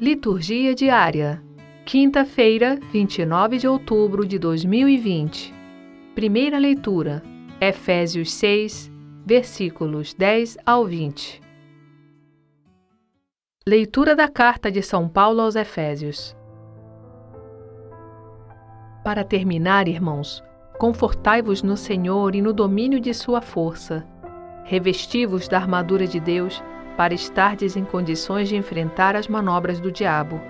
Liturgia diária. Quinta-feira, 29 de outubro de 2020. Primeira leitura. Efésios 6, versículos 10 ao 20. Leitura da carta de São Paulo aos Efésios. Para terminar, irmãos, confortai-vos no Senhor e no domínio de sua força. Revesti-vos da armadura de Deus para estardes em condições de enfrentar as manobras do diabo.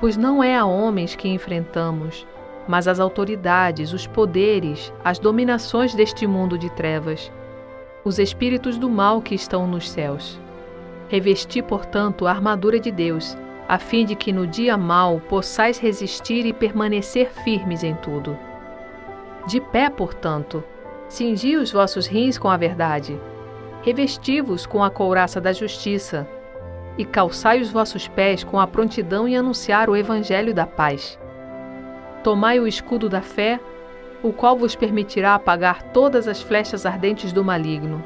Pois não é a homens que enfrentamos, mas as autoridades, os poderes, as dominações deste mundo de trevas, os espíritos do mal que estão nos céus. Revesti, portanto, a armadura de Deus, a fim de que no dia mau possais resistir e permanecer firmes em tudo. De pé, portanto, cingi os vossos rins com a verdade Revesti-vos com a couraça da justiça, e calçai os vossos pés com a prontidão em anunciar o evangelho da paz. Tomai o escudo da fé, o qual vos permitirá apagar todas as flechas ardentes do maligno.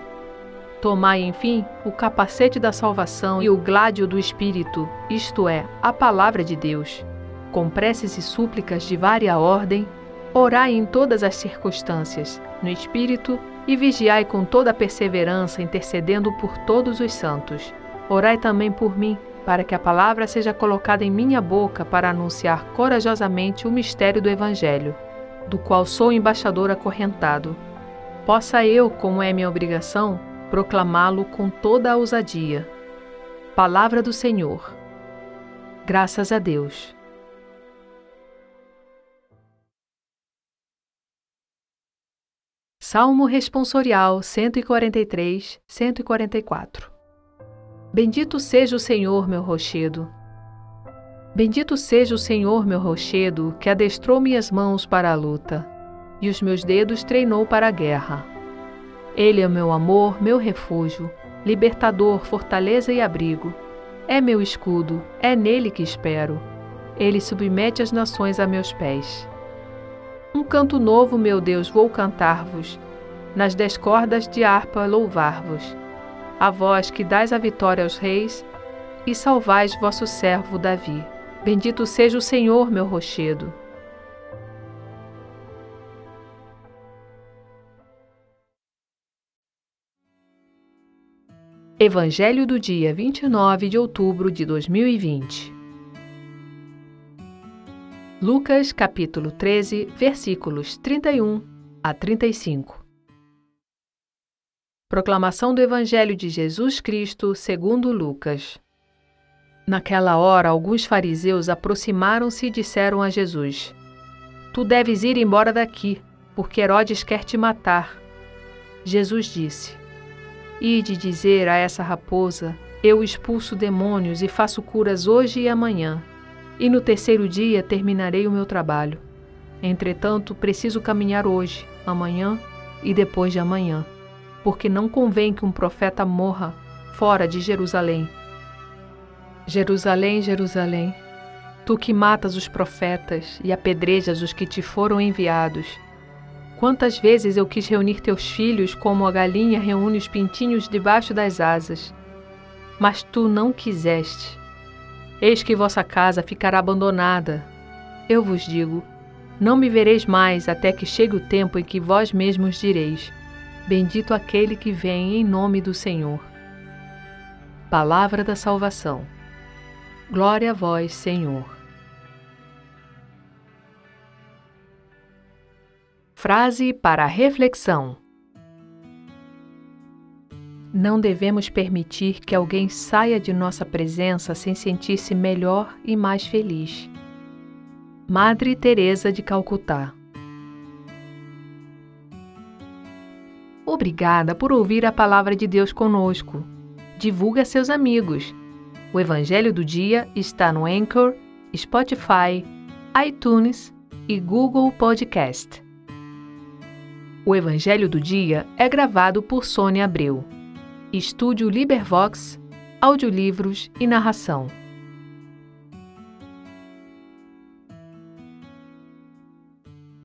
Tomai, enfim, o capacete da salvação e o gládio do Espírito, isto é, a palavra de Deus. Com preces e súplicas de vária ordem, orai em todas as circunstâncias, no Espírito e vigiai com toda a perseverança, intercedendo por todos os santos. Orai também por mim, para que a palavra seja colocada em minha boca para anunciar corajosamente o mistério do Evangelho, do qual sou embaixador acorrentado. Possa eu, como é minha obrigação, proclamá-lo com toda a ousadia. Palavra do Senhor. Graças a Deus. Salmo Responsorial 143, 144 Bendito seja o Senhor, meu rochedo. Bendito seja o Senhor, meu rochedo, que adestrou minhas mãos para a luta, e os meus dedos treinou para a guerra. Ele é meu amor, meu refúgio, libertador, fortaleza e abrigo. É meu escudo, é nele que espero. Ele submete as nações a meus pés. Um canto novo, meu Deus, vou cantar-vos, nas dez cordas de harpa louvar-vos. A vós que dais a vitória aos reis e salvais vosso servo Davi. Bendito seja o Senhor, meu rochedo. Evangelho do dia 29 de outubro de 2020 Lucas capítulo 13, versículos 31 a 35. Proclamação do Evangelho de Jesus Cristo segundo Lucas. Naquela hora, alguns fariseus aproximaram-se e disseram a Jesus: Tu deves ir embora daqui, porque Herodes quer te matar. Jesus disse: Ide dizer a essa raposa: Eu expulso demônios e faço curas hoje e amanhã e no terceiro dia terminarei o meu trabalho. Entretanto, preciso caminhar hoje, amanhã e depois de amanhã, porque não convém que um profeta morra fora de Jerusalém. Jerusalém, Jerusalém, tu que matas os profetas e apedrejas os que te foram enviados. Quantas vezes eu quis reunir teus filhos como a galinha reúne os pintinhos debaixo das asas, mas tu não quiseste. Eis que vossa casa ficará abandonada. Eu vos digo: não me vereis mais até que chegue o tempo em que vós mesmos direis: Bendito aquele que vem em nome do Senhor. Palavra da salvação. Glória a vós, Senhor. Frase para reflexão. Não devemos permitir que alguém saia de nossa presença sem sentir-se melhor e mais feliz. Madre Teresa de Calcutá. Obrigada por ouvir a palavra de Deus conosco. Divulgue a seus amigos. O Evangelho do Dia está no Anchor, Spotify, iTunes e Google Podcast. O Evangelho do Dia é gravado por Sônia Abreu. Estúdio Libervox, audiolivros e narração.